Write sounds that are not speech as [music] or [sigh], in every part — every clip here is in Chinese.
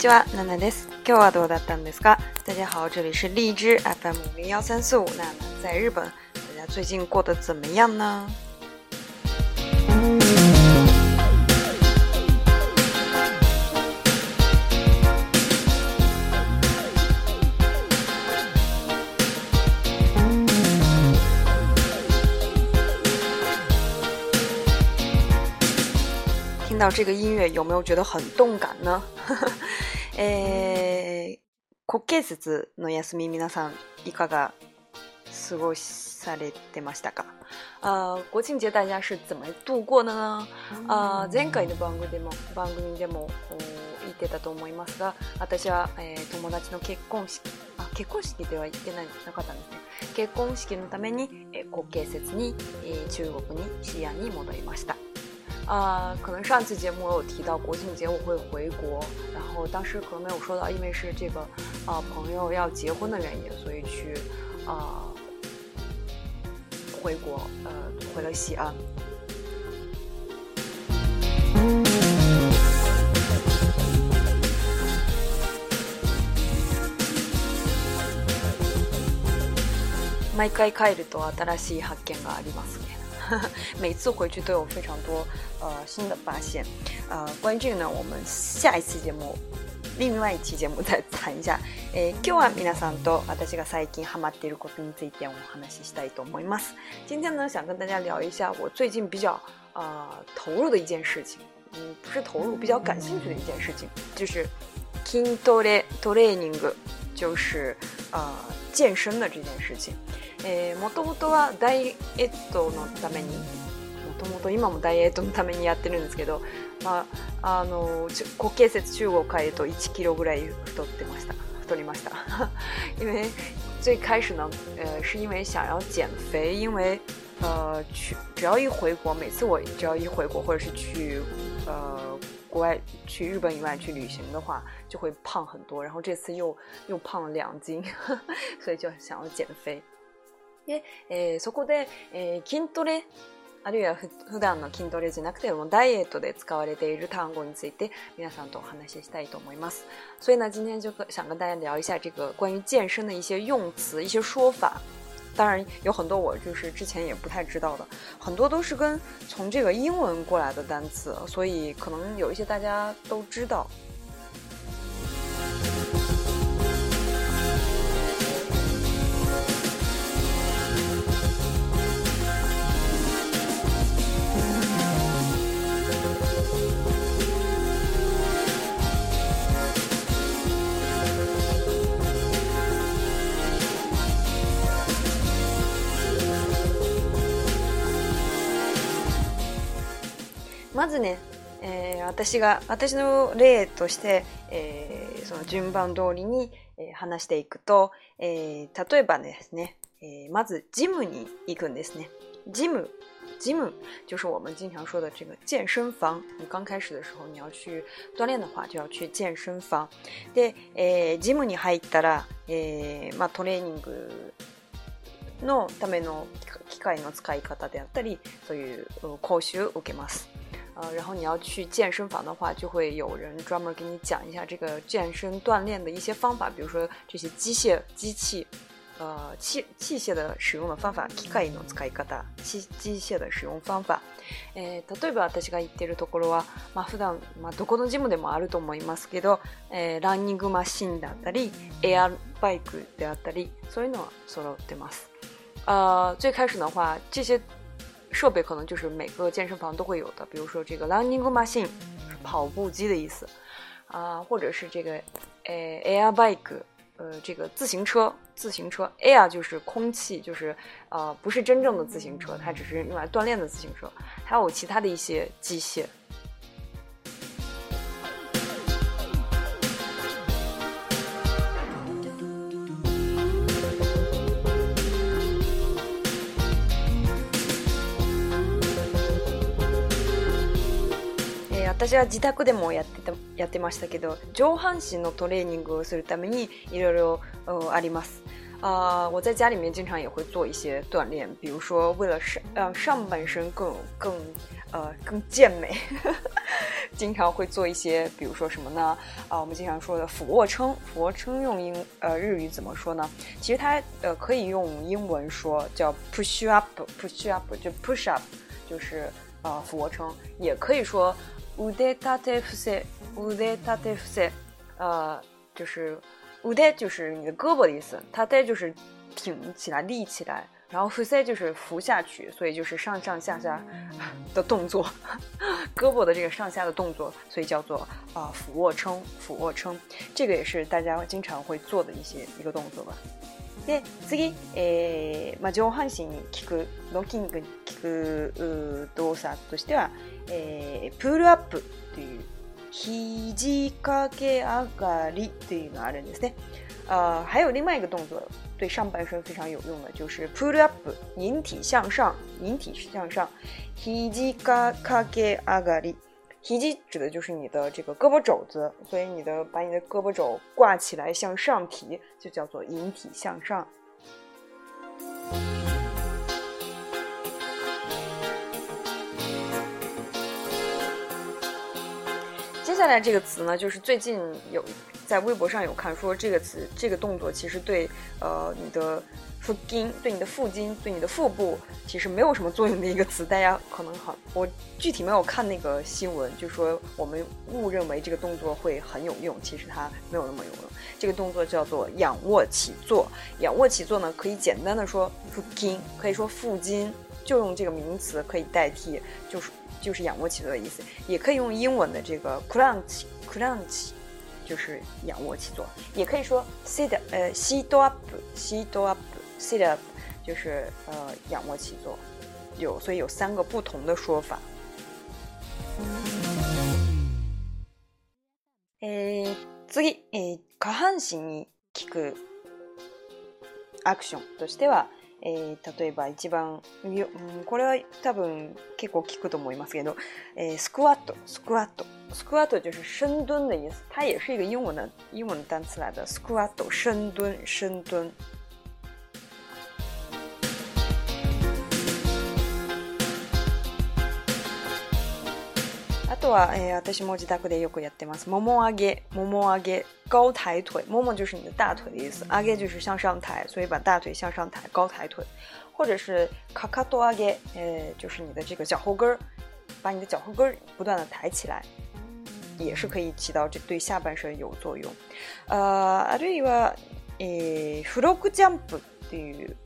今晚奈奈です。今日はどうだったんですか？大家好，这里是荔枝 FM 零幺三四五奈奈，在日本，大家最近过得怎么样呢？听到这个音乐有没有觉得很动感呢？え [laughs] ー、国慶節の休み皆さんいかが過ごされてましたか？あ、国慶節大家是怎么度过的呢？あ、前回の番組でも番組でも言ってたと思いますが、私は、えー、友達の結婚式あ結婚式では行ってないなかったんですね。結婚式のために、えー、国慶節に、えー、中国に西安に戻りました。啊，可能上期节目我有提到国庆节我会回国，然后当时可能没有说到，因为是这个啊朋友要结婚的原因，所以去啊回国，呃回了西安。毎回帰ると新しい発見がありますね。[laughs] 每次回去都有非常多呃新的发现，呃，关于这个呢，我们下一期节目，另外一期节目再谈一下。诶，[laughs] 今日は皆さんと私が最近ハマっていることについてお話ししたいと思います。今天呢，想跟大家聊一下我最近比较呃投入的一件事情，嗯，不是投入，比较感兴趣的一件事情，就是キントレトレニング，就是呃。健身的这件事情。えー、もともとはダイエットのために、もともと今もダイエットのためにやってるんですけど、まあ、あの、固形節中国変えると1キロぐらい太ってました。太りました。[laughs] 因为最开始呢，呃，是因为想要减肥，因为呃，去只要一回国，每次我只要一回国或者是去呃国外去日本以外去旅行的话，就会胖很多，然后这次又又胖了两斤，[laughs] 所以就想要减肥。え、え、そこで、え、筋トレ、あるいは普、段の筋トレじゃなくて、もダイエットで使われている単語について皆さんとお話ししたいと思います。所以呢，今天就想跟大家聊一下这个关于健身的一些用词、一些说法。当然，有很多我就是之前也不太知道的，很多都是跟从这个英文过来的单词，所以可能有一些大家都知道。まずね、えー、私が、私の例として、えー、その順番通りに、え話していくと、えー、例えばですね、えー、まずジムに行くんですね。ジム。ジム就是我们经常说的这个健身房。你刚开始的时候，你要去锻炼的话，就要去健身房。で、えー、ジムに入ったら、えー、まあトレーニングのための機械の使い方であったり、そういう講習を受けます。呃，然后你要去健身房的话，就会有人专门给你讲一下这个健身锻炼的一些方法，比如说这些机械机器，呃，器器械的使用的方法，機械の使い方，器器械的使用方法。え、例えば私が言ってるところは、まあ普段まあどこのジムでもあると思いますけど、え、ランニングマシンであったり、エアバイクであったり、そういうのは揃ってます。呃，最开始的话，这些。设备可能就是每个健身房都会有的，比如说这个 running machine，跑步机的意思，啊，或者是这个呃 air bike，呃，这个自行车，自行车 air 就是空气，就是呃不是真正的自行车，它只是用来锻炼的自行车，还有其他的一些机械。私は自宅でもやってた、やってましたけど、上半身のトレーニングをするためにいろいろあります。我在家里经常也会做一些锻炼，比如说为了上，呃，上半身更更，呃，更健美，[laughs] 经常会做一些，比如说什么呢？啊，我们经常说的俯卧撑，俯卧撑用英，呃，日语怎么说呢？其实它，呃，可以用英文说叫 push up，push up，就 push up，就是，呃，俯卧撑，也可以说。腕 de ta 腕 e fu s 呃，就是腕 d 就是你的胳膊的意思，ta 就是挺起来、立起来，然后 fu 就是扶下去，所以就是上上下下的动作，[laughs] 胳膊的这个上下的动作，所以叫做啊俯卧撑。俯卧撑，这个也是大家经常会做的一些一个动作吧。え次にえ、上半身に効くの筋肉に効く動作としては p プールアップという肘掛け上がりというのあるんですね。还有另外一个动作，对上半身非常有用的就是 Pull up，引体向上，引体向上，肘掛け上がり。肘指的就是你的这个胳膊肘子，所以你的把你的胳膊肘挂起来向上提，就叫做引体向上。接下来这个词呢，就是最近有在微博上有看说这个词这个动作其实对呃你的腹筋、对你的腹筋、对你的腹部其实没有什么作用的一个词，大家可能很我具体没有看那个新闻，就说我们误认为这个动作会很有用，其实它没有那么有用。这个动作叫做仰卧起坐，仰卧起坐呢可以简单的说腹筋，可以说腹筋。就用这个名词可以代替，就是就是仰卧起坐的意思，也可以用英文的这个 crunch crunch，就是仰卧起坐，也可以说 sit 呃 sit up sit up sit up，就是呃仰卧起坐，有所以有三个不同的说法。诶，次下半身に聞くアクションとしては。えー、例えば一番、うん、これは多分結構聞くと思いますけど、えー、スクワット、スクワット。スクワット就是深蹲的意思，它也是一个英文的英文单词来的。スクワット、深蹲、深蹲。哎呀，但是忘记打鼓的有苦也得吃。摸摸阿盖，摸摸阿げ、高抬腿。摸摸就是你的大腿的意思，阿盖就是向上抬，所以把大腿向上抬，高抬腿，或者是卡卡多阿盖，哎，就是你的这个脚后跟儿，把你的脚后跟儿不断的抬起来，也是可以起到这对下半身有作用。呃，阿瑞瓦，诶，フロッグジャンプっていう、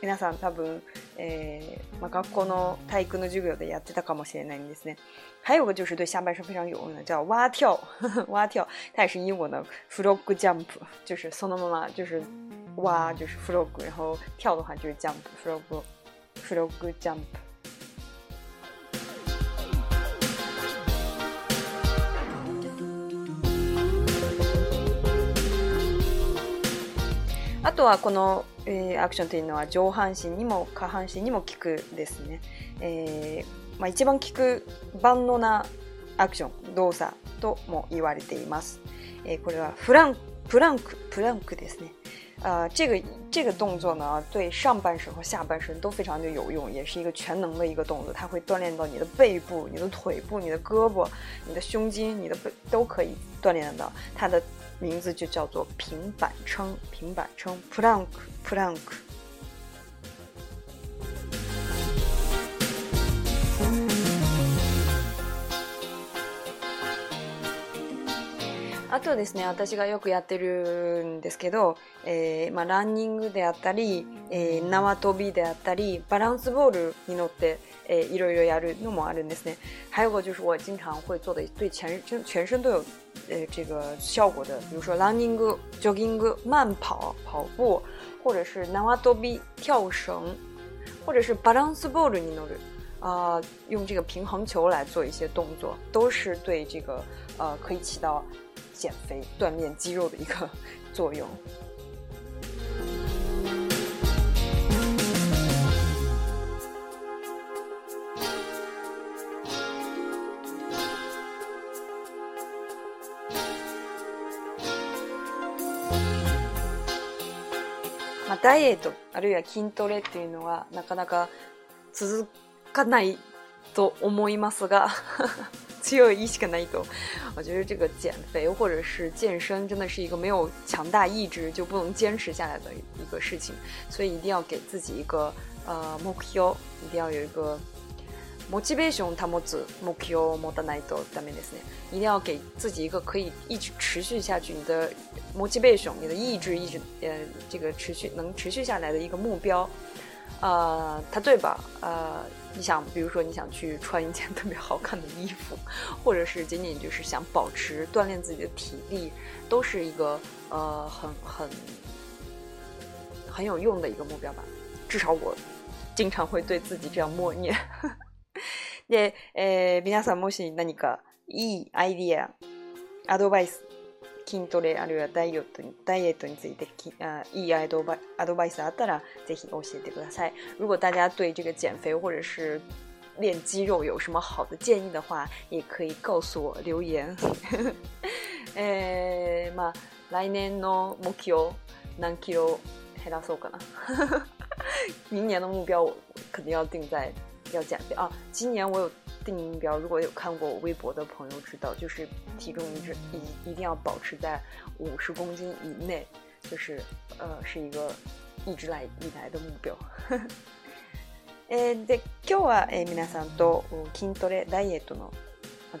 皆さん多分。えー、まあ、学校の体育の授業でやってたかもしれないんですね。还有个就是对下半身非常有用的，叫蛙跳，呵 [laughs] 呵蛙跳，它也是英文的 frog jump，就是そのまま就是蛙就是 frog，然后跳的话就是 jump，frog，frog jump。とはこの、えー、アクションというのは上半身にも下半身にも効くですね、えーまあ、一番効く万能なアクション動作とも言われています、えー、これはフランプランクプランクですね呃，这个这个动作呢，对上半身和下半身都非常的有用，也是一个全能的一个动作。它会锻炼到你的背部、你的腿部、你的胳膊、你的胸肌、你的背都可以锻炼得到。它的名字就叫做平板撑，平板撑 （plank plank）。あとですね、私がよくやってるんですけど、えー、まあ、ランニングであったり、えー、縄跳びであったり、バランスボールに乗って、えー、いろいろやるのもあるんですね。还有个就是我经常会做的，对全身全身都有呃，这个效果的，比如说 running、jogging、慢跑、跑步，或者是 na wadobi 跳绳，或者是 balance ball，你懂的，啊，用这个平衡球来做一些动作，都是对这个呃，可以起到减肥、锻炼肌肉的一个 [laughs] 作用。ダイエット、あるいは筋トレっていうのは、なかなか続かないと思いますが、[laughs] 強い意識がないと。我觉得这个减肥或者是健身，真的是一个没有强大意志就不能坚持下来的一个事情，所以一定要给自己一个呃目标，一定要有一个 motivation，mot 目标 mot 奈多 d a m n ですね，一定要给自己一个可以一直持续下去你的 motivation，你的意志一直呃这个持续能持续下来的一个目标，呃，它对吧？呃，你想，比如说你想去穿一件特别好看的衣服，或者是仅仅就是想保持锻炼自己的体力，都是一个呃很很很有用的一个目标吧。至少我经常会对自己这样默念。で、えー、皆さんもし何かいいアイディア、アドバイス、筋トレあるいはダイエットにダイエットについて啊、い意、アドバアドバイスあったらぜひ教えてください。如果大家对这个减肥或者是练肌肉有什么好的建议的话，也可以告诉我留言。え [laughs] ー、まあ来年の目標何キロ減らそうかな。[laughs] 明年の目標、我肯定要定在要减肥啊！今年我有定目标，如果有看过我微博的朋友知道，就是体重一直一一定要保持在五十公斤以内，就是呃是一个一直来以来的目标。[laughs] え、で今日はえ皆さんと筋トレダイエットの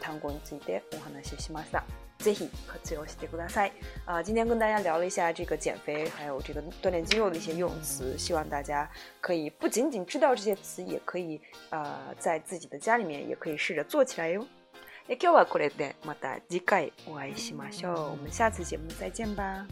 単語についてお話ししました。Zhi he zui you shi de gu da s 啊，今天跟大家聊了一下这个减肥，还有这个锻炼肌肉的一些用词，希望大家可以不仅仅知道这些词，也可以呃，在自己的家里面也可以试着做起来哟。Ne kou wa kore de mata jikai oai s h 我们下次节目再见吧。